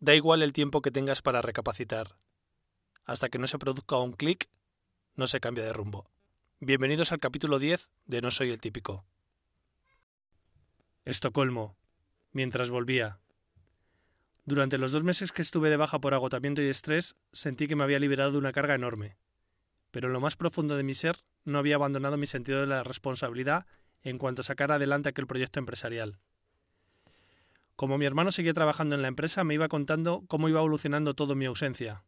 Da igual el tiempo que tengas para recapacitar. Hasta que no se produzca un clic, no se cambia de rumbo. Bienvenidos al capítulo 10 de No soy el típico. Estocolmo. Mientras volvía. Durante los dos meses que estuve de baja por agotamiento y estrés, sentí que me había liberado de una carga enorme. Pero en lo más profundo de mi ser no había abandonado mi sentido de la responsabilidad en cuanto a sacar adelante aquel proyecto empresarial. Como mi hermano seguía trabajando en la empresa, me iba contando cómo iba evolucionando todo mi ausencia.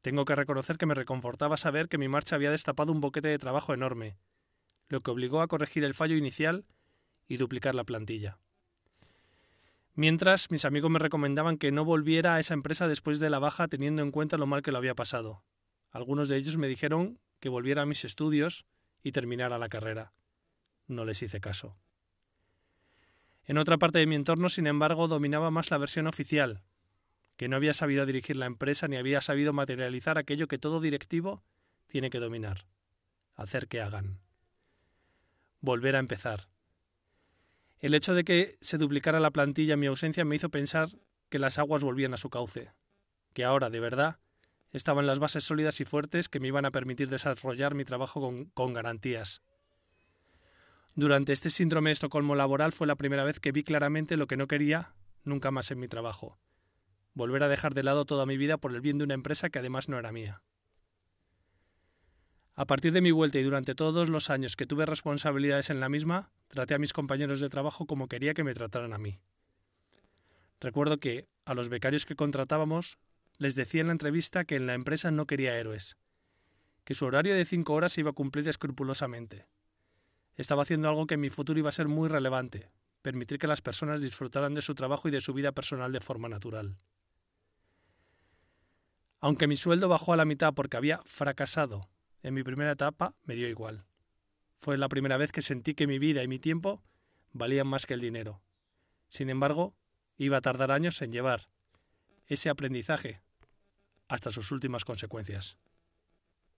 Tengo que reconocer que me reconfortaba saber que mi marcha había destapado un boquete de trabajo enorme, lo que obligó a corregir el fallo inicial y duplicar la plantilla. Mientras, mis amigos me recomendaban que no volviera a esa empresa después de la baja teniendo en cuenta lo mal que lo había pasado. Algunos de ellos me dijeron que volviera a mis estudios y terminara la carrera. No les hice caso. En otra parte de mi entorno, sin embargo, dominaba más la versión oficial, que no había sabido dirigir la empresa ni había sabido materializar aquello que todo directivo tiene que dominar, hacer que hagan. Volver a empezar. El hecho de que se duplicara la plantilla en mi ausencia me hizo pensar que las aguas volvían a su cauce, que ahora, de verdad, estaban las bases sólidas y fuertes que me iban a permitir desarrollar mi trabajo con, con garantías. Durante este síndrome de Estocolmo laboral fue la primera vez que vi claramente lo que no quería nunca más en mi trabajo. Volver a dejar de lado toda mi vida por el bien de una empresa que además no era mía. A partir de mi vuelta y durante todos los años que tuve responsabilidades en la misma, traté a mis compañeros de trabajo como quería que me trataran a mí. Recuerdo que, a los becarios que contratábamos, les decía en la entrevista que en la empresa no quería héroes, que su horario de cinco horas se iba a cumplir escrupulosamente, estaba haciendo algo que en mi futuro iba a ser muy relevante, permitir que las personas disfrutaran de su trabajo y de su vida personal de forma natural. Aunque mi sueldo bajó a la mitad porque había fracasado en mi primera etapa, me dio igual. Fue la primera vez que sentí que mi vida y mi tiempo valían más que el dinero. Sin embargo, iba a tardar años en llevar ese aprendizaje hasta sus últimas consecuencias.